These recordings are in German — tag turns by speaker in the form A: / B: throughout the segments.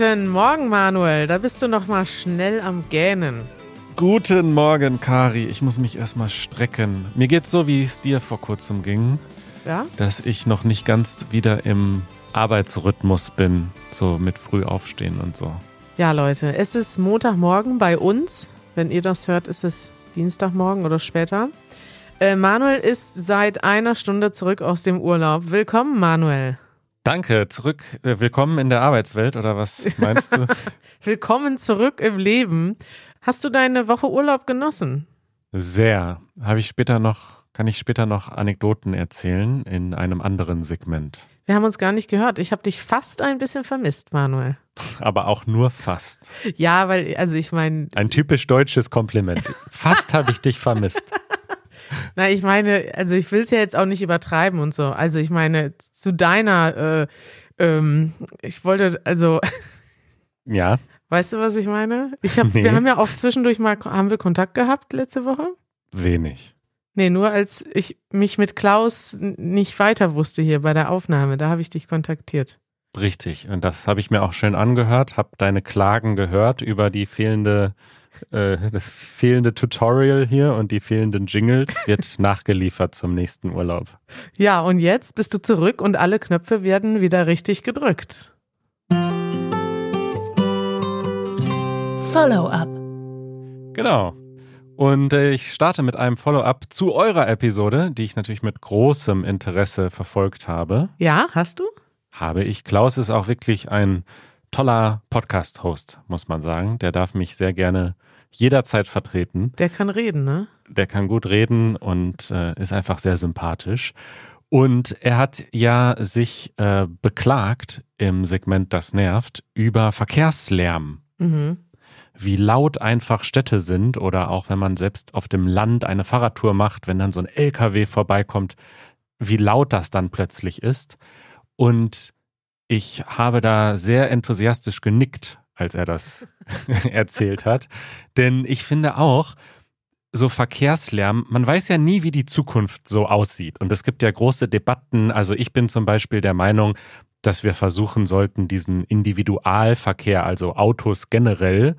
A: Guten Morgen, Manuel. Da bist du noch mal schnell am Gähnen.
B: Guten Morgen, Kari. Ich muss mich erstmal strecken. Mir geht's so, wie es dir vor kurzem ging.
A: Ja?
B: Dass ich noch nicht ganz wieder im Arbeitsrhythmus bin. So mit früh aufstehen und so.
A: Ja, Leute, es ist Montagmorgen bei uns. Wenn ihr das hört, ist es Dienstagmorgen oder später. Äh, Manuel ist seit einer Stunde zurück aus dem Urlaub. Willkommen, Manuel.
B: Danke, zurück. Äh, willkommen in der Arbeitswelt oder was meinst du?
A: Willkommen zurück im Leben. Hast du deine Woche Urlaub genossen?
B: Sehr. Habe ich später noch, kann ich später noch Anekdoten erzählen in einem anderen Segment.
A: Wir haben uns gar nicht gehört. Ich habe dich fast ein bisschen vermisst, Manuel.
B: Aber auch nur fast.
A: Ja, weil, also ich meine.
B: Ein typisch deutsches Kompliment. Fast habe ich dich vermisst.
A: Na, ich meine, also ich will es ja jetzt auch nicht übertreiben und so. Also ich meine, zu deiner, äh, ähm, ich wollte, also.
B: Ja.
A: Weißt du, was ich meine? Ich hab,
B: Nee.
A: Wir haben ja auch zwischendurch mal, haben wir Kontakt gehabt letzte Woche?
B: Wenig.
A: Nee, nur als ich mich mit Klaus nicht weiter wusste hier bei der Aufnahme, da habe ich dich kontaktiert.
B: Richtig. Und das habe ich mir auch schön angehört, habe deine Klagen gehört über die fehlende, äh, das fehlende Tutorial hier und die fehlenden Jingles wird nachgeliefert zum nächsten Urlaub.
A: Ja, und jetzt bist du zurück und alle Knöpfe werden wieder richtig gedrückt.
C: Follow-up.
B: Genau. Und äh, ich starte mit einem Follow-up zu eurer Episode, die ich natürlich mit großem Interesse verfolgt habe.
A: Ja, hast du?
B: Habe ich. Klaus ist auch wirklich ein toller Podcast-Host, muss man sagen. Der darf mich sehr gerne jederzeit vertreten.
A: Der kann reden, ne?
B: Der kann gut reden und äh, ist einfach sehr sympathisch. Und er hat ja sich äh, beklagt im Segment Das nervt über Verkehrslärm
A: Mhm.
B: wie laut einfach Städte sind oder auch wenn man selbst auf dem Land eine Fahrradtour macht, wenn dann so ein LKW vorbeikommt, wie laut das dann plötzlich ist. Und ich habe da sehr enthusiastisch genickt, als er das erzählt hat. Denn ich finde auch, so Verkehrslärm, man weiß ja nie, wie die Zukunft so aussieht. Und es gibt ja große Debatten. Also ich bin zum Beispiel der Meinung, dass wir versuchen sollten, diesen Individualverkehr, also Autos generell,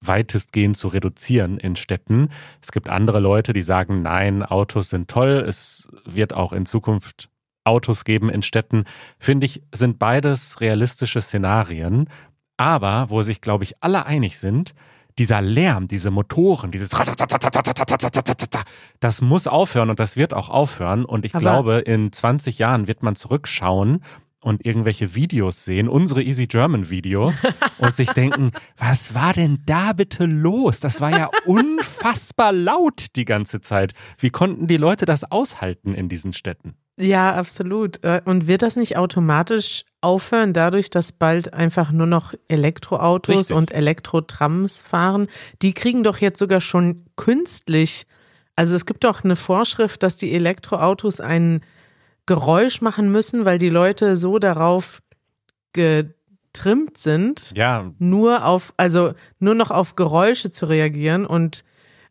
B: weitestgehend zu reduzieren in Städten. Es gibt andere Leute, die sagen, nein, Autos sind toll. Es wird auch in Zukunft Autos geben in Städten. Finde ich, sind beides realistische Szenarien. Aber wo sich, glaube ich, alle einig sind, dieser Lärm, diese Motoren, dieses das muss aufhören und das wird auch aufhören. Und ich
A: Aber-
B: glaube, in 20 Jahren wird man zurückschauen und irgendwelche Videos sehen, unsere Easy German Videos und sich denken, was war denn da bitte los? Das war ja unfassbar laut die ganze Zeit. Wie konnten die Leute das aushalten in diesen Städten?
A: Ja, absolut. Äh, Und wird das nicht automatisch aufhören, dadurch, dass bald einfach nur noch Elektroautos
B: Richtig.
A: und Elektrotrams fahren? Die kriegen doch jetzt sogar schon künstlich. Also es gibt doch eine Vorschrift, dass die Elektroautos ein Geräusch machen müssen, weil die Leute so darauf getrimmt sind,
B: Ja,
A: nur auf, also nur noch auf Geräusche zu reagieren und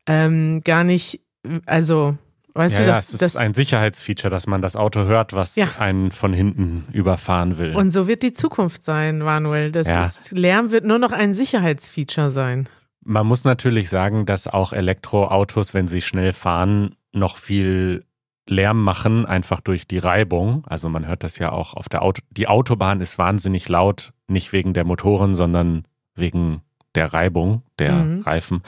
A: ähm, gar nicht, also weißt
B: ja,
A: du,
B: ja,
A: das,
B: es ist
A: das
B: ein Sicherheitsfeature, dass man das Auto hört, was
A: Ja.
B: einen von hinten überfahren will.
A: Und so wird die Zukunft sein, Manuel. Das
B: Ja.
A: ist, Lärm wird nur noch ein Sicherheitsfeature sein.
B: Man muss natürlich sagen, dass auch Elektroautos, wenn sie schnell fahren, noch viel Lärm machen, einfach durch die Reibung. Also man hört das ja auch auf der Auto. Die Autobahn ist wahnsinnig laut, nicht wegen der Motoren, sondern wegen der Reibung der
A: Mhm.
B: Reifen.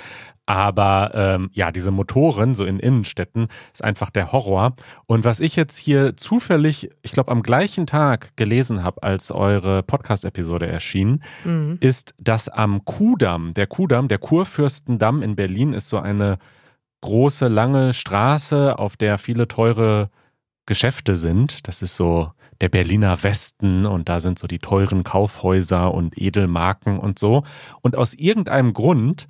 B: Aber ähm, ja, diese Motoren so in Innenstädten ist einfach der Horror. Und was ich jetzt hier zufällig, ich glaube am gleichen Tag gelesen habe, als eure Podcast-Episode erschien,
A: Mhm.
B: ist, dass am Kudamm, der Kudamm, der Kurfürstendamm in Berlin ist so eine große, lange Straße, auf der viele teure Geschäfte sind. Das ist so der Berliner Westen und da sind so die teuren Kaufhäuser und Edelmarken und so. Und aus irgendeinem Grund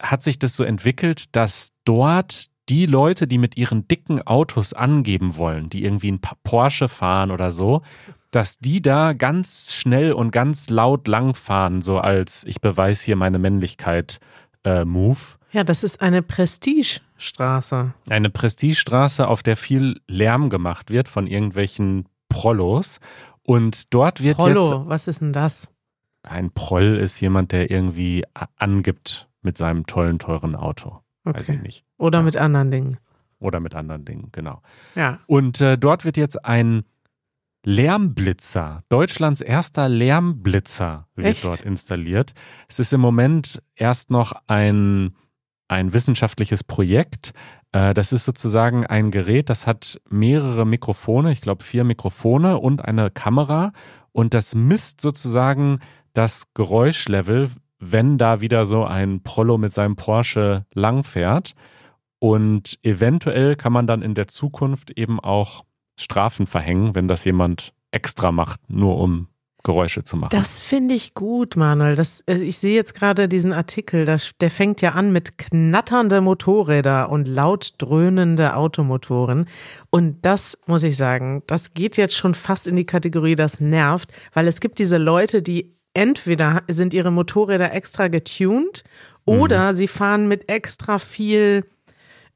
B: hat sich das so entwickelt, dass dort die Leute, die mit ihren dicken Autos angeben wollen, die irgendwie ein Porsche fahren oder so, dass die da ganz schnell und ganz laut langfahren, so als ich beweise hier meine Männlichkeit äh, Move.
A: Ja, das ist eine Prestigestraße.
B: Eine Prestigestraße, auf der viel Lärm gemacht wird von irgendwelchen Prollos. Und dort wird jetzt
A: Prollo, was ist denn das?
B: ein Proll ist jemand, der irgendwie angibt mit seinem tollen, teuren Auto. Okay. Weiß ich nicht.
A: Oder ja. mit anderen Dingen.
B: Oder mit anderen Dingen, genau.
A: Ja.
B: Und äh, dort wird jetzt ein Lärmblitzer, Deutschlands erster Lärmblitzer wird Echt? dort installiert. Es ist im Moment erst noch ein, ein wissenschaftliches Projekt. Äh, das ist sozusagen ein Gerät, das hat mehrere Mikrofone, ich glaube vier Mikrofone und eine Kamera. Und das misst sozusagen das Geräuschlevel, wenn da wieder so ein Prollo mit seinem Porsche langfährt. Und eventuell kann man dann in der Zukunft eben auch Strafen verhängen, wenn das jemand extra macht, nur um Geräusche zu machen.
A: Das finde ich gut, Manuel. Das, äh, ich sehe jetzt gerade diesen Artikel, das, der fängt ja an mit knatternde Motorräder und laut dröhnende Automotoren. Und das muss ich sagen, das geht jetzt schon fast in die Kategorie, das nervt, weil es gibt diese Leute, die entweder sind ihre Motorräder extra getuned oder mhm. sie fahren mit extra viel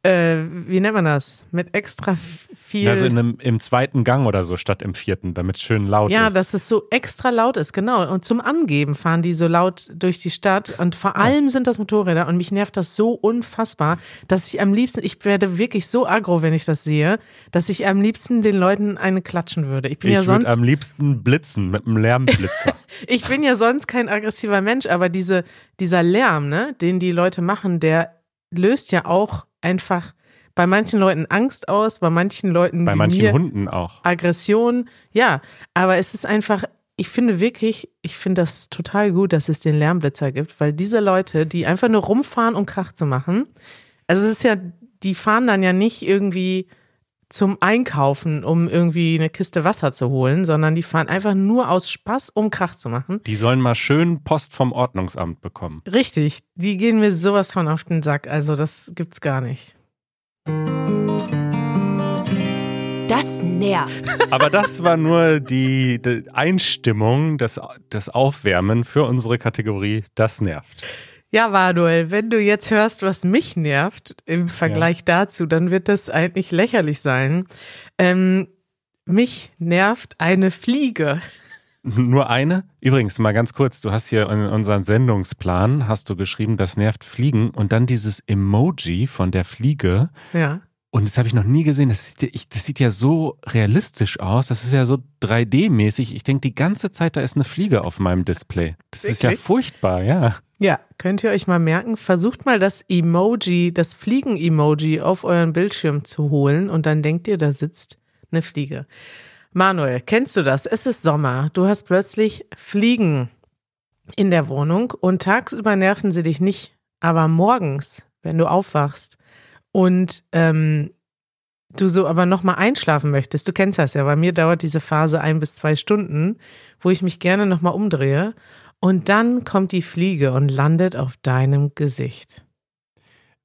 A: äh, wie nennt man das? Mit extra viel.
B: Also in einem, im zweiten Gang oder so statt im vierten, damit es schön laut
A: ja,
B: ist.
A: Ja, dass es so extra laut ist, genau. Und zum Angeben fahren die so laut durch die Stadt. Und vor allem sind das Motorräder. Und mich nervt das so unfassbar, dass ich am liebsten, ich werde wirklich so aggro, wenn ich das sehe, dass ich am liebsten den Leuten eine klatschen würde. Ich bin
B: ich
A: ja sonst.
B: am liebsten blitzen mit einem Lärmblitzer.
A: ich bin ja sonst kein aggressiver Mensch, aber diese, dieser Lärm, ne, den die Leute machen, der löst ja auch einfach bei manchen Leuten Angst aus, bei manchen Leuten
B: bei manchen mir, Hunden auch
A: Aggression. Ja, aber es ist einfach, ich finde wirklich, ich finde das total gut, dass es den Lärmblitzer gibt, weil diese Leute, die einfach nur rumfahren, um Krach zu machen, also es ist ja, die fahren dann ja nicht irgendwie zum Einkaufen, um irgendwie eine Kiste Wasser zu holen, sondern die fahren einfach nur aus Spaß, um Krach zu machen.
B: Die sollen mal schön Post vom Ordnungsamt bekommen.
A: Richtig, die gehen mir sowas von auf den Sack, also das gibt's gar nicht.
C: Das nervt.
B: Aber das war nur die, die Einstimmung, das, das Aufwärmen für unsere Kategorie Das nervt.
A: Ja, Manuel, wenn du jetzt hörst, was mich nervt im Vergleich ja. dazu, dann wird das eigentlich lächerlich sein. Ähm, mich nervt eine Fliege.
B: Nur eine? Übrigens, mal ganz kurz, du hast hier in unseren Sendungsplan, hast du geschrieben, das nervt Fliegen und dann dieses Emoji von der Fliege.
A: Ja.
B: Und das habe ich noch nie gesehen. Das sieht, ich, das sieht ja so realistisch aus. Das ist ja so 3D-mäßig. Ich denke die ganze Zeit, da ist eine Fliege auf meinem Display. Das Wirklich? ist ja furchtbar, ja.
A: Ja, könnt ihr euch mal merken, versucht mal das Emoji, das Fliegen-Emoji auf euren Bildschirm zu holen und dann denkt ihr, da sitzt eine Fliege. Manuel, kennst du das? Es ist Sommer. Du hast plötzlich Fliegen in der Wohnung und tagsüber nerven sie dich nicht, aber morgens, wenn du aufwachst, und ähm, du so aber nochmal einschlafen möchtest, du kennst das ja, bei mir dauert diese Phase ein bis zwei Stunden, wo ich mich gerne nochmal umdrehe und dann kommt die Fliege und landet auf deinem Gesicht.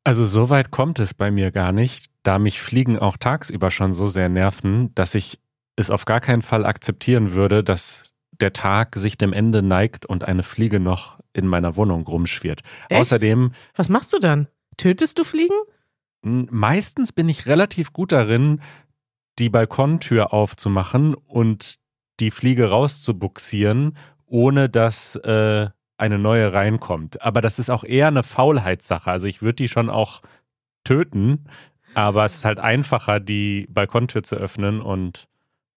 B: Also so weit kommt es bei mir gar nicht, da mich Fliegen auch tagsüber schon so sehr nerven, dass ich es auf gar keinen Fall akzeptieren würde, dass der Tag sich dem Ende neigt und eine Fliege noch in meiner Wohnung rumschwirrt.
A: Echt?
B: Außerdem.
A: Was machst du dann? Tötest du Fliegen?
B: Meistens bin ich relativ gut darin, die Balkontür aufzumachen und die Fliege rauszubuxieren, ohne dass äh, eine neue reinkommt. Aber das ist auch eher eine Faulheitssache. Also ich würde die schon auch töten, aber es ist halt einfacher, die Balkontür zu öffnen und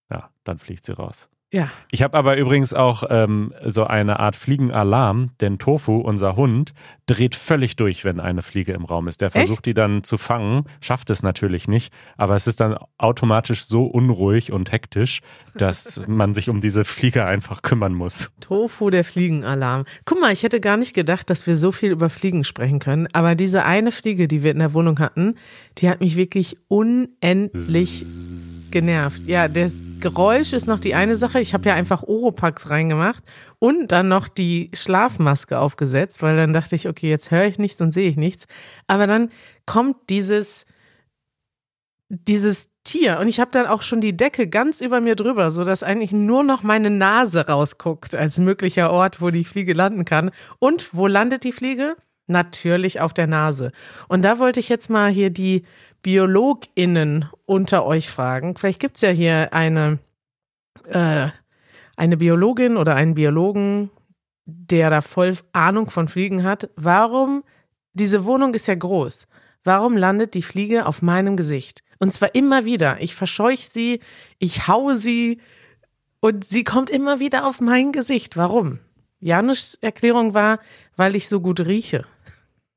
B: ja, dann fliegt sie raus.
A: Ja.
B: Ich habe aber übrigens auch ähm, so eine Art Fliegenalarm, denn Tofu, unser Hund, dreht völlig durch, wenn eine Fliege im Raum ist. Der versucht Echt? die dann zu fangen, schafft es natürlich nicht, aber es ist dann automatisch so unruhig und hektisch, dass man sich um diese Fliege einfach kümmern muss.
A: Tofu, der Fliegenalarm. Guck mal, ich hätte gar nicht gedacht, dass wir so viel über Fliegen sprechen können, aber diese eine Fliege, die wir in der Wohnung hatten, die hat mich wirklich unendlich genervt. Ja, das Geräusch ist noch die eine Sache. Ich habe ja einfach Oropax reingemacht und dann noch die Schlafmaske aufgesetzt, weil dann dachte ich, okay, jetzt höre ich nichts und sehe ich nichts. Aber dann kommt dieses dieses Tier und ich habe dann auch schon die Decke ganz über mir drüber, so dass eigentlich nur noch meine Nase rausguckt als möglicher Ort, wo die Fliege landen kann. Und wo landet die Fliege? Natürlich auf der Nase. Und da wollte ich jetzt mal hier die BiologInnen unter euch fragen. Vielleicht gibt es ja hier eine, äh, eine Biologin oder einen Biologen, der da voll Ahnung von Fliegen hat, warum, diese Wohnung ist ja groß, warum landet die Fliege auf meinem Gesicht? Und zwar immer wieder. Ich verscheuche sie, ich hau sie und sie kommt immer wieder auf mein Gesicht. Warum? Janusz Erklärung war, weil ich so gut rieche.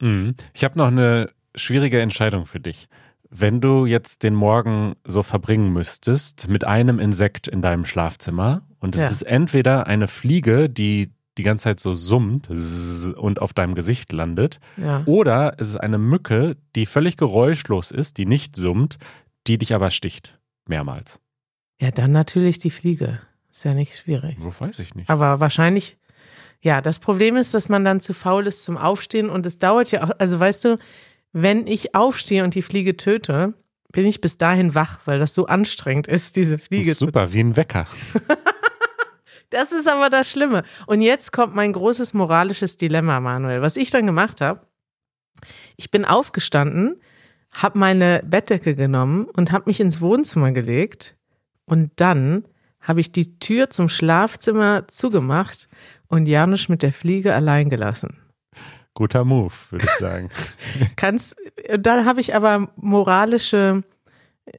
B: Mhm. Ich habe noch eine schwierige Entscheidung für dich. Wenn du jetzt den Morgen so verbringen müsstest mit einem Insekt in deinem Schlafzimmer und es
A: Ja.
B: ist entweder eine Fliege, die die ganze Zeit so summt und auf deinem Gesicht landet,
A: Ja.
B: oder es ist eine Mücke, die völlig geräuschlos ist, die nicht summt, die dich aber sticht. Mehrmals.
A: Ja, dann natürlich die Fliege. Ist ja nicht schwierig.
B: Das weiß ich nicht.
A: Aber wahrscheinlich, ja, das Problem ist, dass man dann zu faul ist zum Aufstehen und es dauert ja auch, also weißt du, wenn ich aufstehe und die Fliege töte, bin ich bis dahin wach, weil das so anstrengend ist, diese Fliege
B: ist
A: zu
B: super, wie ein Wecker.
A: Das ist aber das Schlimme. Und jetzt kommt mein großes moralisches Dilemma, Manuel. Was ich dann gemacht habe, ich bin aufgestanden, habe meine Bettdecke genommen und habe mich ins Wohnzimmer gelegt. Und dann habe ich die Tür zum Schlafzimmer zugemacht und Janusz mit der Fliege allein gelassen.
B: Guter Move, würde ich sagen.
A: Kannst, dann habe ich aber moralische,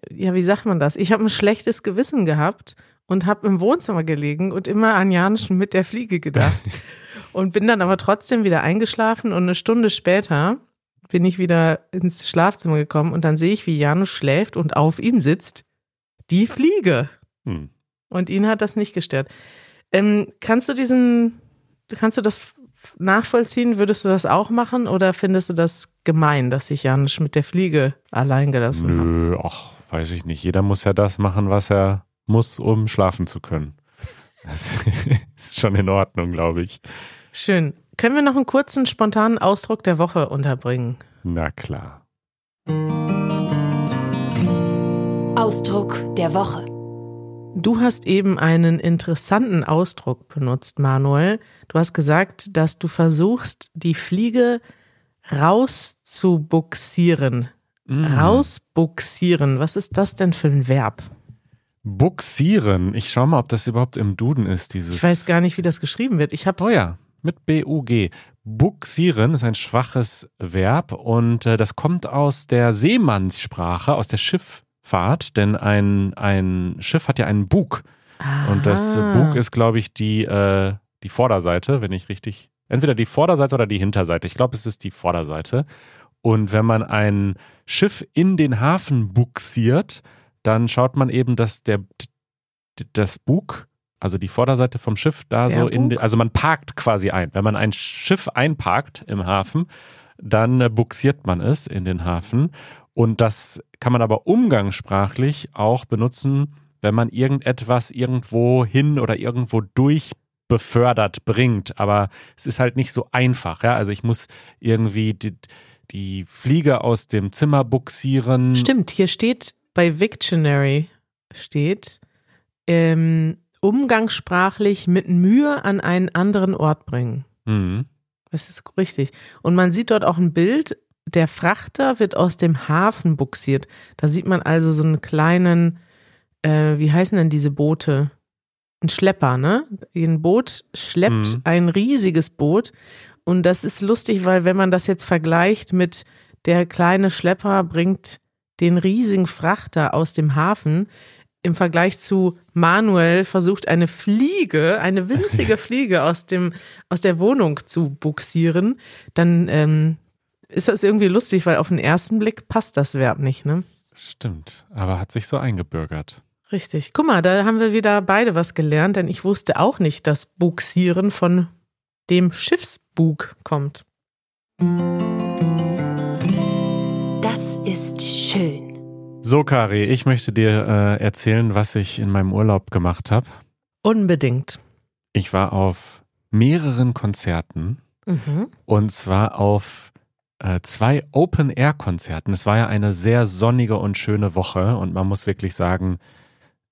A: ja, wie sagt man das? Ich habe ein schlechtes Gewissen gehabt und habe im Wohnzimmer gelegen und immer an Janusz mit der Fliege gedacht. und bin dann aber trotzdem wieder eingeschlafen und eine Stunde später bin ich wieder ins Schlafzimmer gekommen und dann sehe ich, wie Janusz schläft und auf ihm sitzt die Fliege.
B: Hm.
A: Und ihn hat das nicht gestört. Ähm, kannst du diesen, kannst du das nachvollziehen? Würdest du das auch machen oder findest du das gemein, dass sich Janusz mit der Fliege allein gelassen hat?
B: Nö, ach, weiß ich nicht. Jeder muss ja das machen, was er muss, um schlafen zu können. Das ist schon in Ordnung, glaube ich.
A: Schön. Können wir noch einen kurzen, spontanen Ausdruck der Woche unterbringen?
B: Na klar.
C: Ausdruck der Woche.
A: Du hast eben einen interessanten Ausdruck benutzt, Manuel. Du hast gesagt, dass du versuchst, die Fliege rauszubuxieren.
B: Mhm.
A: Rausbuxieren. Was ist das denn für ein Verb?
B: Buxieren. Ich schau mal, ob das überhaupt im Duden ist, dieses.
A: Ich weiß gar nicht, wie das geschrieben wird. Ich hab's.
B: Oh ja, mit B-U-G. Buxieren ist ein schwaches Verb und äh, das kommt aus der Seemannssprache, aus der Schifffahrt, denn ein, ein Schiff hat ja einen Bug. Und das
A: Ah.
B: Bug ist, glaube ich, die, äh, die Vorderseite, wenn ich richtig. Entweder die Vorderseite oder die Hinterseite. Ich glaube, es ist die Vorderseite. Und wenn man ein Schiff in den Hafen buxiert, dann schaut man eben, dass der das Bug, also die Vorderseite vom Schiff, da
A: Der
B: so in,
A: Bug?
B: also man parkt quasi ein. Wenn man ein Schiff einparkt im Hafen, dann äh, buxiert man es in den Hafen. Und das kann man aber umgangssprachlich auch benutzen, wenn man irgendetwas irgendwo hin oder irgendwo durch befördert bringt. Aber es ist halt nicht so einfach. Ja? Also ich muss irgendwie die, die Fliege aus dem Zimmer buxieren.
A: Stimmt, hier steht bei Victionary steht ähm, umgangssprachlich mit Mühe an einen anderen Ort bringen.
B: Mhm.
A: Das ist richtig. Und man sieht dort auch ein Bild, der Frachter wird aus dem Hafen buxiert. Da sieht man also so einen kleinen, äh, wie heißen denn diese Boote? Ein Schlepper, ne? Ein Boot schleppt
B: Mhm.
A: ein riesiges Boot. Und das ist lustig, weil wenn man das jetzt vergleicht mit der kleine Schlepper bringt den riesigen Frachter aus dem Hafen, im Vergleich zu Manuel versucht eine Fliege, eine winzige Fliege aus dem aus der Wohnung zu buxieren, dann ähm, ist das irgendwie lustig, weil auf den ersten Blick passt das Verb nicht, ne?
B: Stimmt, aber hat sich so eingebürgert.
A: Richtig. Guck mal, da haben wir wieder beide was gelernt, denn ich wusste auch nicht, dass Buxieren von dem Schiffsbug kommt.
C: Das ist schön.
B: So, Kari, ich möchte dir äh, erzählen, was ich in meinem Urlaub gemacht habe.
A: Unbedingt.
B: Ich war auf mehreren Konzerten
A: Mhm.
B: und zwar auf zwei Open-Air-Konzerten. Es war ja eine sehr sonnige und schöne Woche und man muss wirklich sagen,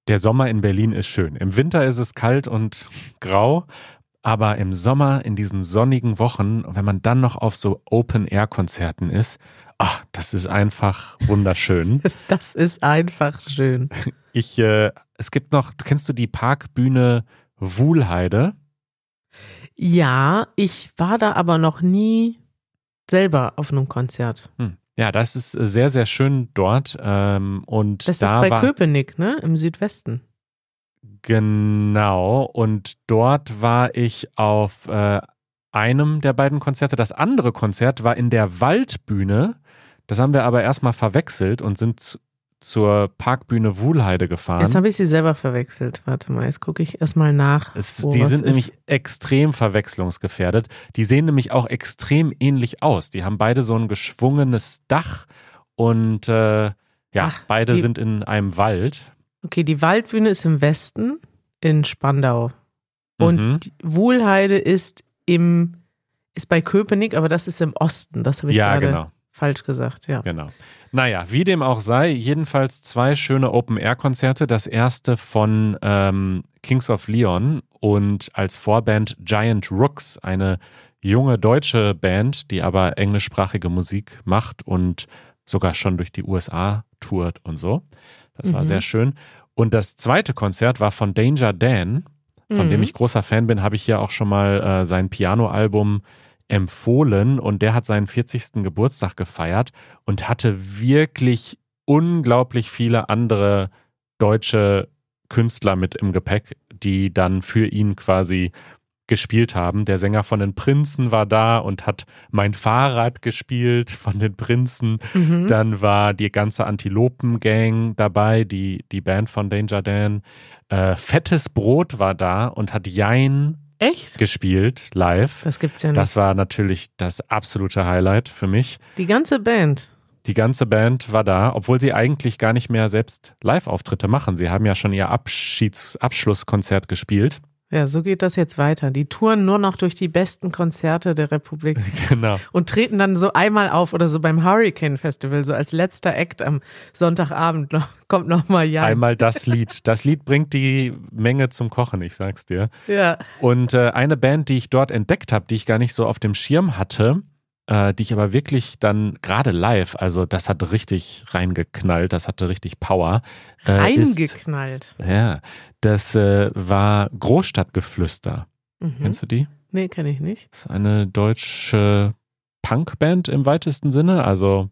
B: der Sommer in Berlin ist schön. Im Winter ist es kalt und grau, aber im Sommer, in diesen sonnigen Wochen, wenn man dann noch auf so Open-Air-Konzerten ist, ach, das ist einfach wunderschön.
A: Das, das ist einfach schön.
B: Ich, äh, es gibt noch, kennst du die Parkbühne Wuhlheide?
A: Ja, ich war da aber noch nie selber auf einem Konzert.
B: Hm. Ja, das ist sehr, sehr schön dort. Ähm, und
A: Das
B: da
A: ist bei
B: war,
A: Köpenick, ne? Im Südwesten.
B: Genau. Und dort war ich auf äh, einem der beiden Konzerte. Das andere Konzert war in der Waldbühne. Das haben wir aber erstmal verwechselt und sind zur Parkbühne Wuhlheide gefahren.
A: Jetzt habe ich sie selber verwechselt. Warte mal, jetzt gucke ich erstmal nach.
B: Es, die sind
A: ist.
B: nämlich extrem verwechslungsgefährdet. Die sehen nämlich auch extrem ähnlich aus. Die haben beide so ein geschwungenes Dach und äh, ja,
A: Ach,
B: beide
A: die-
B: sind in einem Wald.
A: Okay, die Waldbühne ist im Westen in Spandau. Und
B: Mhm.
A: die Wuhlheide ist im ist bei Köpenick, aber das ist im Osten. Das habe ich
B: ja,
A: gerade
B: genau.
A: Falsch gesagt. Ja.
B: Genau. Naja, wie dem auch sei, jedenfalls zwei schöne Open-Air-Konzerte. Das erste von ähm, Kings of Leon und als Vorband Giant Rooks, eine junge deutsche Band, die aber englischsprachige Musik macht und sogar schon durch die USA tourt und so. Das war
A: Mhm.
B: sehr schön. Und das zweite Konzert war von Danger Dan, von
A: Mhm.
B: dem ich großer Fan bin, habe ich hier auch schon mal äh, sein Pianoalbum empfohlen und der hat seinen 40. Geburtstag gefeiert und hatte wirklich unglaublich viele andere deutsche Künstler mit im Gepäck, die dann für ihn quasi gespielt haben. Der Sänger von den Prinzen war da und hat mein Fahrrad gespielt von den Prinzen.
A: Mhm.
B: Dann war die ganze Antilopen-Gang dabei, die, die Band von Danger Dan. Äh, Fettes Brot war da und hat Jein
A: Echt?
B: gespielt, live.
A: Das gibt's ja nicht.
B: Das war natürlich das absolute Highlight für mich.
A: die ganze Band.
B: Die ganze Band war da, obwohl sie eigentlich gar nicht mehr selbst Live-Auftritte machen. Sie haben ja schon ihr Abschieds Abschlusskonzert gespielt.
A: Ja, so geht das jetzt weiter. Die touren nur noch durch die besten Konzerte der Republik
B: Genau.
A: und treten dann so einmal auf oder so beim Hurricane Festival, so als letzter Act am Sonntagabend noch, kommt nochmal ja.
B: Einmal das Lied. Das Lied bringt die Menge zum Kochen, ich sag's dir.
A: Ja.
B: Und äh, eine Band, die ich dort entdeckt habe, die ich gar nicht so auf dem Schirm hatte, äh, die ich aber wirklich dann gerade live, also das hat richtig reingeknallt, das hatte richtig Power. Äh, ist,
A: Reingeknallt.
B: ja, das äh, war Großstadtgeflüster.
A: Mhm.
B: Kennst du die?
A: Nee, kenne ich nicht.
B: Das ist eine deutsche Punkband im weitesten Sinne, also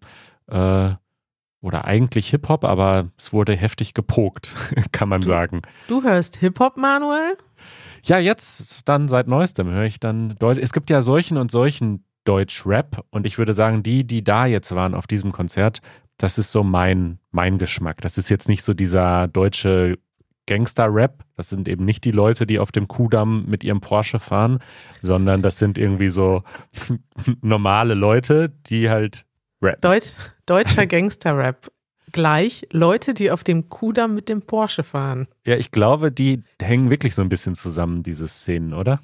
B: äh, oder eigentlich Hip-Hop, aber es wurde heftig gepokt, kann man sagen.
A: Du hörst Hip-Hop, Manuel?
B: Ja, jetzt dann seit neuestem höre ich dann Deutsch. Es gibt ja solchen und solchen Deutsch-Rap und ich würde sagen, die, die da jetzt waren auf diesem Konzert, das ist so mein, mein Geschmack. Das ist jetzt nicht so dieser deutsche Gangster-Rap. Das sind eben nicht die Leute, die auf dem Kudamm mit ihrem Porsche fahren, sondern das sind irgendwie so normale Leute, die halt rappen.
A: Deut deutscher Gangster-Rap. Gleich Leute, die auf dem Kudamm mit dem Porsche fahren.
B: Ja, ich glaube, die hängen wirklich so ein bisschen zusammen, diese Szenen, oder?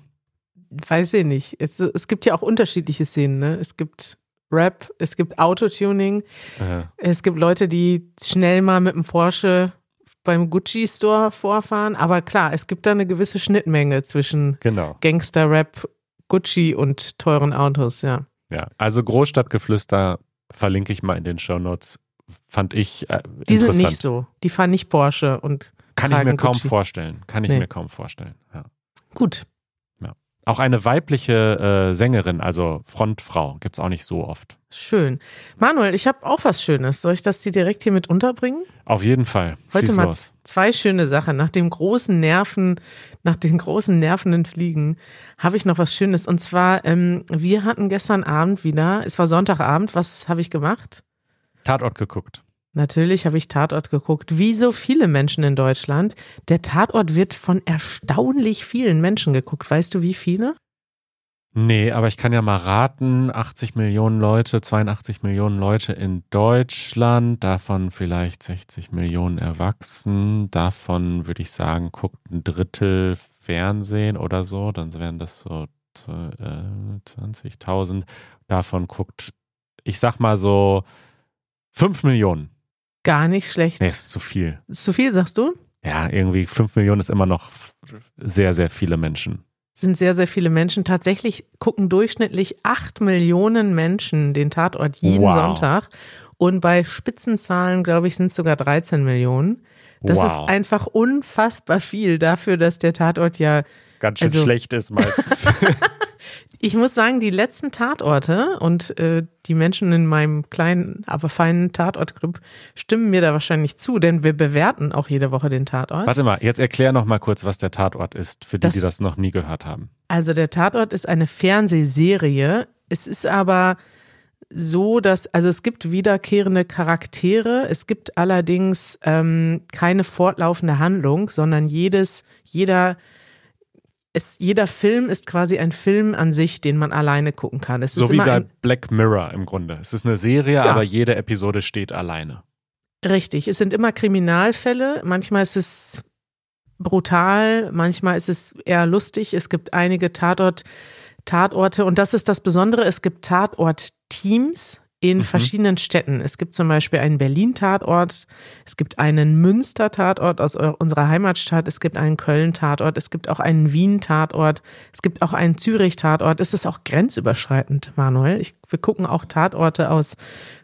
A: Weiß ich nicht. Es, es gibt ja auch unterschiedliche Szenen. Ne? Es gibt Rap, es gibt Autotuning,
B: Äh,
A: es gibt Leute, die schnell mal mit dem Porsche beim Gucci-Store vorfahren. Aber klar, es gibt da eine gewisse Schnittmenge zwischen
B: genau.
A: Gangster-Rap, Gucci und teuren Autos, ja.
B: Ja, also Großstadtgeflüster verlinke ich mal in den Shownotes. Fand ich äh,
A: Die sind nicht so. Die fahren nicht Porsche und
B: Kann ich mir kaum
A: Gucci.
B: vorstellen. Kann ich
A: Nee.
B: mir kaum vorstellen. Ja.
A: Gut.
B: Auch eine weibliche äh, Sängerin, also Frontfrau, gibt es auch nicht so oft.
A: Schön. Manuel, ich habe auch was Schönes. Soll ich das dir direkt hier mit unterbringen?
B: Auf jeden Fall.
A: Heute
B: Schieß
A: mal
B: los.
A: zwei schöne Sachen. Nach dem großen Nerven, nach den großen nervenden Fliegen habe ich noch was Schönes. Und zwar, ähm, wir hatten gestern Abend wieder, es war Sonntagabend, was habe ich gemacht?
B: Tatort geguckt.
A: Natürlich habe ich Tatort geguckt, wie so viele Menschen in Deutschland. Der Tatort wird von erstaunlich vielen Menschen geguckt. Weißt du, wie viele?
B: Nee, aber ich kann ja mal raten, 80 Millionen Leute, 82 Millionen Leute in Deutschland, davon vielleicht 60 Millionen erwachsen, davon würde ich sagen, guckt ein Drittel Fernsehen oder so, dann wären das so äh, 20.000, davon guckt, ich sag mal so 5 Millionen.
A: Gar nicht schlecht.
B: Nee, ist zu viel.
A: Ist zu viel, sagst du?
B: Ja, irgendwie 5 Millionen ist immer noch sehr, sehr viele Menschen.
A: sind sehr, sehr viele Menschen. Tatsächlich gucken durchschnittlich acht Millionen Menschen den Tatort jeden
B: Wow.
A: Sonntag. Und bei Spitzenzahlen, glaube ich, sind es sogar 13 Millionen. Das
B: wow.
A: ist einfach unfassbar viel dafür, dass der Tatort ja,
B: ganz schön
A: also-
B: schlecht ist meistens.
A: Ich muss sagen, die letzten Tatorte und äh, die Menschen in meinem kleinen, aber feinen Tatortclub stimmen mir da wahrscheinlich zu, denn wir bewerten auch jede Woche den Tatort.
B: Warte mal, jetzt erklär noch mal kurz, was der Tatort ist, für die,
A: Das-
B: die das noch nie gehört haben.
A: Also der Tatort ist eine Fernsehserie. Es ist aber so, dass, also es gibt wiederkehrende Charaktere, es gibt allerdings ähm, keine fortlaufende Handlung, sondern jedes, jeder, es, jeder Film ist quasi ein Film an sich, den man alleine gucken kann. Es
B: So
A: ist
B: wie bei Black Mirror im Grunde. Es ist eine Serie,
A: Ja.
B: aber jede Episode steht alleine.
A: Richtig, es sind immer Kriminalfälle. Manchmal ist es brutal, manchmal ist es eher lustig. Es gibt einige Tatort, Tatorte und das ist das Besondere. Es gibt Tatort-Teams in
B: Mhm.
A: verschiedenen Städten. Es gibt zum Beispiel einen Berlin-Tatort, es gibt einen Münster-Tatort aus unserer Heimatstadt, es gibt einen Köln-Tatort, es gibt auch einen Wien-Tatort, es gibt auch einen Zürich-Tatort. Es ist auch grenzüberschreitend, Manuel. Ich, wir gucken auch Tatorte aus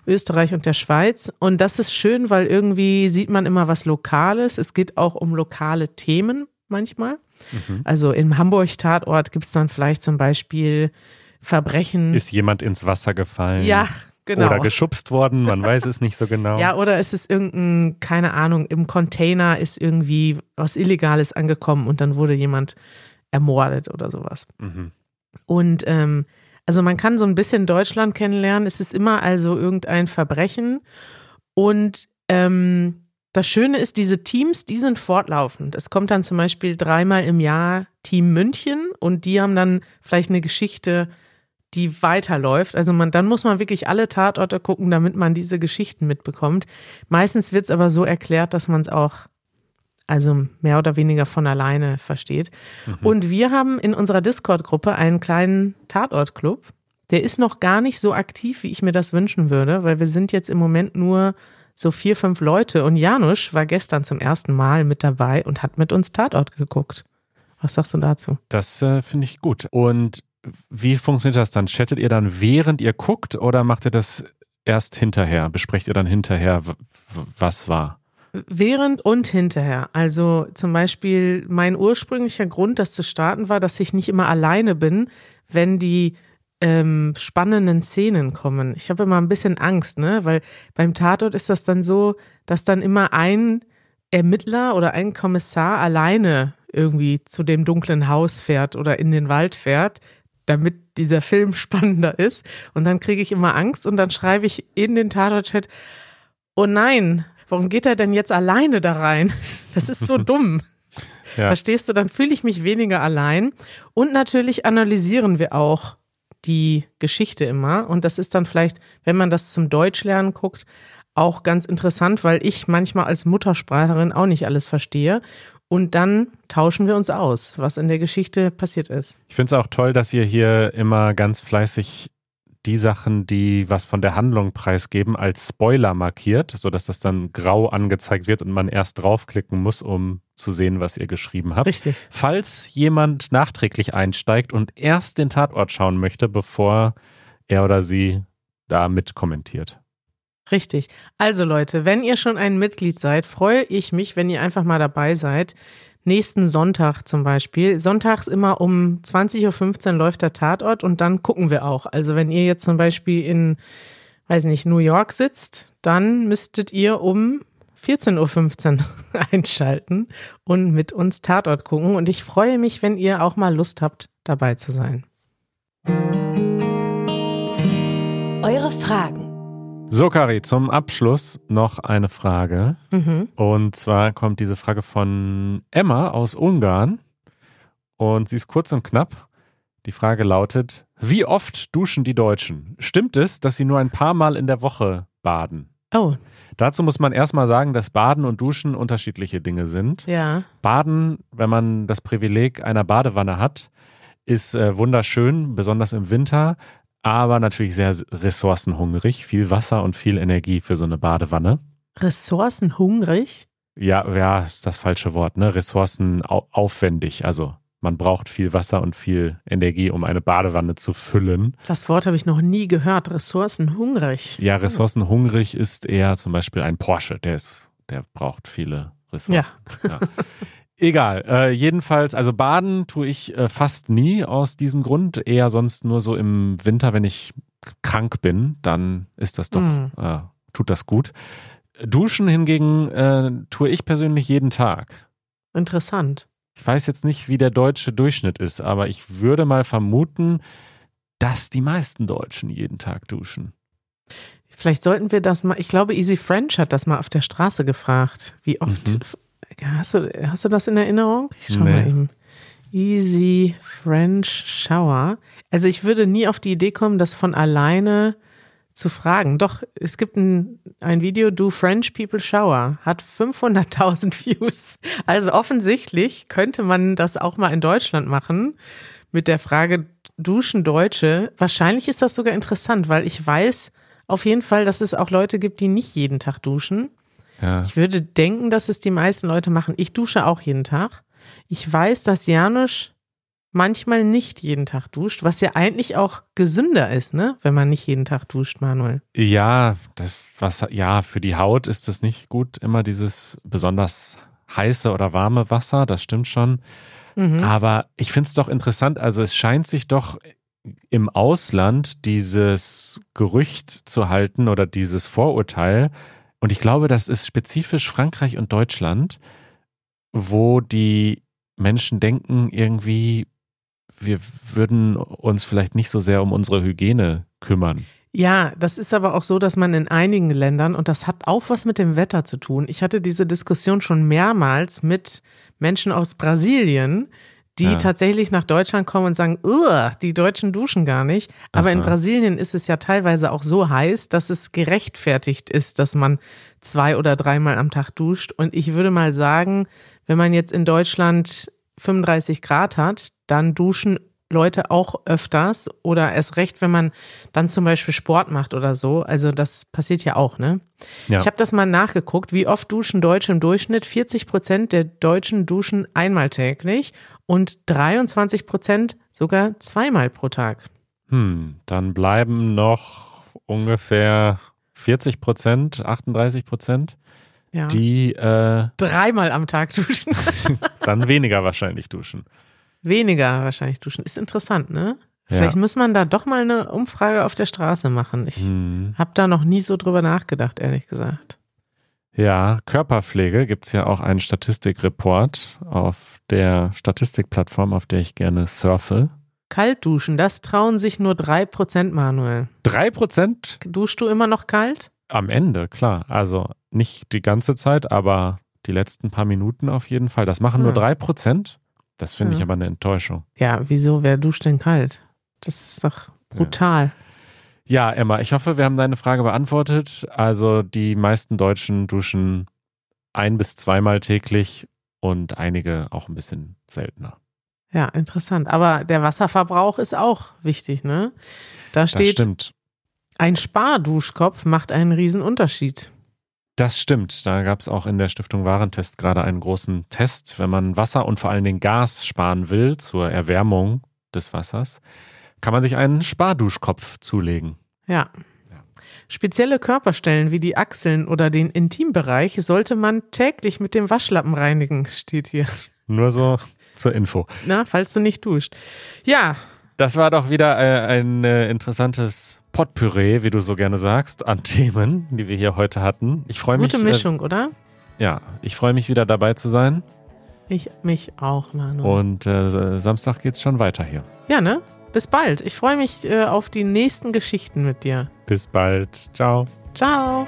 A: Österreich und der Schweiz. Und das ist schön, weil irgendwie sieht man immer was Lokales. Es geht auch um lokale Themen manchmal.
B: Mhm.
A: Also im Hamburg-Tatort gibt es dann vielleicht zum Beispiel Verbrechen.
B: Ist jemand ins Wasser gefallen?
A: ja, genau.
B: Oder geschubst worden, man weiß es nicht so genau.
A: Ja, oder ist es irgendein, keine Ahnung, im Container ist irgendwie was Illegales angekommen und dann wurde jemand ermordet oder sowas.
B: Mhm.
A: Und ähm, also man kann so ein bisschen Deutschland kennenlernen. Es ist immer also irgendein Verbrechen. Und ähm, das Schöne ist, diese Teams, die sind fortlaufend. Es kommt dann zum Beispiel dreimal im Jahr Team München und die haben dann vielleicht eine Geschichte, die weiterläuft. Also man, dann muss man wirklich alle Tatorte gucken, damit man diese Geschichten mitbekommt. Meistens wird es aber so erklärt, dass man es auch also mehr oder weniger von alleine versteht. Und wir haben in unserer Discord-Gruppe einen kleinen Tatort-Club. Der ist noch gar nicht so aktiv, wie ich mir das wünschen würde, weil wir sind jetzt im Moment nur so vier, fünf Leute. Und Janusz war gestern zum ersten Mal mit dabei und hat mit uns Tatort geguckt. Was sagst du dazu?
B: Das äh, finde ich gut. Und wie funktioniert das dann? Chattet ihr dann während ihr guckt oder macht ihr das erst hinterher? Besprecht ihr dann hinterher, was war?
A: Während und hinterher. Also zum Beispiel mein ursprünglicher Grund, das zu starten, war, dass ich nicht immer alleine bin, wenn die ähm, spannenden Szenen kommen. Ich habe immer ein bisschen Angst, ne? Weil beim Tatort ist das dann so, dass dann immer ein Ermittler oder ein Kommissar alleine irgendwie zu dem dunklen Haus fährt oder in den Wald fährt, damit dieser Film spannender ist. Und dann kriege ich immer Angst und dann schreibe ich in den Tatort-Chat, oh nein, warum geht er denn jetzt alleine da rein? Das ist so dumm.
B: Ja.
A: Verstehst du? Dann fühle ich mich weniger allein. Und natürlich analysieren wir auch die Geschichte immer. Und das ist dann vielleicht, wenn man das zum Deutschlernen guckt, auch ganz interessant, weil ich manchmal als Muttersprachlerin auch nicht alles verstehe. Und dann tauschen wir uns aus, was in der Geschichte passiert ist.
B: Ich finde es auch toll, dass ihr hier immer ganz fleißig die Sachen, die was von der Handlung preisgeben, als Spoiler markiert, sodass das dann grau angezeigt wird und man erst draufklicken muss, um zu sehen, was ihr geschrieben habt.
A: Richtig.
B: Falls jemand nachträglich einsteigt und erst den Tatort schauen möchte, bevor er oder sie da mit kommentiert.
A: Richtig. Also Leute, wenn ihr schon ein Mitglied seid, freue ich mich, wenn ihr einfach mal dabei seid. Nächsten Sonntag zum Beispiel. Sonntags immer um 20.15 Uhr läuft der Tatort und dann gucken wir auch. Also wenn ihr jetzt zum Beispiel in, weiß nicht, New York sitzt, dann müsstet ihr um 14.15 Uhr einschalten und mit uns Tatort gucken. Und ich freue mich, wenn ihr auch mal Lust habt, dabei zu sein.
C: Eure Fragen.
B: So, Kari, zum Abschluss noch eine Frage.
A: Mhm.
B: Und zwar kommt diese Frage von Emma aus Ungarn. Und sie ist kurz und knapp. Die Frage lautet: Wie oft duschen die Deutschen? Stimmt es, dass sie nur ein paar Mal in der Woche baden?
A: Oh,
B: Dazu muss man erstmal sagen, dass Baden und Duschen unterschiedliche Dinge sind.
A: ja.
B: Baden, wenn man das Privileg einer Badewanne hat, ist äh, wunderschön, besonders im Winter, aber natürlich sehr ressourcenhungrig. Viel Wasser und viel Energie für so eine Badewanne.
A: Ressourcenhungrig?
B: Ja, ja, ist das falsche Wort, ne? Ressourcen au aufwendig. Also man braucht viel Wasser und viel Energie, um eine Badewanne zu füllen.
A: Das Wort habe ich noch nie gehört. Ressourcenhungrig.
B: Ja, ressourcenhungrig ist eher zum Beispiel ein Porsche, der ist, der braucht viele Ressourcen. Ja. Egal. Äh, jedenfalls, also baden tue ich äh, fast nie aus diesem Grund. Eher sonst nur so im Winter, wenn ich krank bin, dann ist das doch,
A: Mhm.
B: äh, tut das gut. Duschen hingegen äh, tue ich persönlich jeden Tag.
A: Interessant.
B: Ich weiß jetzt nicht, wie der deutsche Durchschnitt ist, aber ich würde mal vermuten, dass die meisten Deutschen jeden Tag duschen.
A: Vielleicht sollten wir das mal, ich glaube, Easy French hat das mal auf der Straße gefragt. Wie oft,
B: Mhm.
A: Hast, du, hast du das in Erinnerung? Ich schau
B: Nee.
A: mal eben. Easy French Shower. Also ich würde nie auf die Idee kommen, das von alleine zu fragen. Doch, es gibt ein, ein Video, Do French People Shower, hat 500.000 Views. Also offensichtlich könnte man das auch mal in Deutschland machen mit der Frage, duschen Deutsche? Wahrscheinlich ist das sogar interessant, weil ich weiß auf jeden Fall, dass es auch Leute gibt, die nicht jeden Tag duschen.
B: Ja.
A: Ich würde denken, dass es die meisten Leute machen. Ich dusche auch jeden Tag. Ich weiß, dass Janusz manchmal nicht jeden Tag duscht, was ja eigentlich auch gesünder ist, ne? Wenn man nicht jeden Tag duscht, Manuel.
B: Ja, das Wasser, ja, für die Haut ist es nicht gut, immer dieses besonders heiße oder warme Wasser, das stimmt schon.
A: Mhm.
B: Aber ich finde es doch interessant, also es scheint sich doch im Ausland dieses Gerücht zu halten oder dieses Vorurteil. Und ich glaube, das ist spezifisch Frankreich und Deutschland, wo die Menschen denken, irgendwie, wir würden uns vielleicht nicht so sehr um unsere Hygiene kümmern.
A: Ja, das ist aber auch so, dass man in einigen Ländern, und das hat auch was mit dem Wetter zu tun. Ich hatte diese Diskussion schon mehrmals mit Menschen aus Brasilien, die
B: Ja.
A: tatsächlich nach Deutschland kommen und sagen, "Ugh, die Deutschen duschen gar nicht. Aber in
B: Aha.
A: Brasilien ist es ja teilweise auch so heiß, dass es gerechtfertigt ist, dass man zwei oder dreimal am Tag duscht. Und ich würde mal sagen, wenn man jetzt in Deutschland 35 Grad hat, dann duschen Leute auch öfters oder erst recht, wenn man dann zum Beispiel Sport macht oder so. Also das passiert ja auch, ne?
B: Ja.
A: Ich habe das mal nachgeguckt, wie oft duschen Deutsche im Durchschnitt. 40 Prozent der Deutschen duschen einmal täglich und 23 Prozent sogar zweimal pro Tag.
B: Hm, dann bleiben noch ungefähr 40 Prozent, 38 Prozent,
A: Ja.
B: die äh,
A: Dreimal am Tag duschen.
B: dann weniger wahrscheinlich duschen.
A: Weniger wahrscheinlich duschen. Ist interessant, ne?
B: Ja.
A: Vielleicht muss man da doch mal eine Umfrage auf der Straße machen. Ich
B: Hm.
A: habe da noch nie so drüber nachgedacht, ehrlich gesagt.
B: Ja, Körperpflege gibt's ja auch einen Statistikreport auf der Statistikplattform, auf der ich gerne surfe.
A: Kalt duschen, das trauen sich nur drei Prozent, Manuel.
B: Drei Prozent
A: Duschst du immer noch kalt?
B: am Ende, klar. Also nicht die ganze Zeit, aber die letzten paar Minuten auf jeden Fall. Das machen nur
A: Hm.
B: drei Prozent. Das finde ich
A: Ja.
B: aber eine Enttäuschung.
A: Ja, wieso? Wer duscht denn kalt? Das ist doch brutal.
B: Ja, Emma, ich hoffe, wir haben deine Frage beantwortet. Also die meisten Deutschen duschen ein bis zweimal täglich und einige auch ein bisschen seltener.
A: Ja, interessant. Aber der Wasserverbrauch ist auch wichtig, ne? Da
B: Das
A: steht,
B: stimmt.
A: ein Sparduschkopf macht einen riesen Unterschied.
B: Das stimmt. Da gab es auch in der Stiftung Warentest gerade einen großen Test. Wenn man Wasser und vor allen Dingen Gas sparen will zur Erwärmung des Wassers, kann man sich einen Sparduschkopf zulegen.
A: Ja. Spezielle Körperstellen wie die Achseln oder den Intimbereich sollte man täglich mit dem Waschlappen reinigen, steht hier.
B: Nur so zur Info.
A: Na, falls du nicht duscht. Ja,
B: Das war doch wieder äh, ein äh, interessantes Potpüree, wie du so gerne sagst, an Themen, die wir hier heute hatten. Ich freue mich.
A: gute Mischung, oder?
B: Äh, ja, ich freue mich wieder dabei zu sein.
A: Ich mich auch, Manu.
B: Und äh, Samstag geht's schon weiter hier.
A: ja, ne? Bis bald. Ich freue mich äh, auf die nächsten Geschichten mit dir.
B: Bis bald. Ciao.
A: Ciao.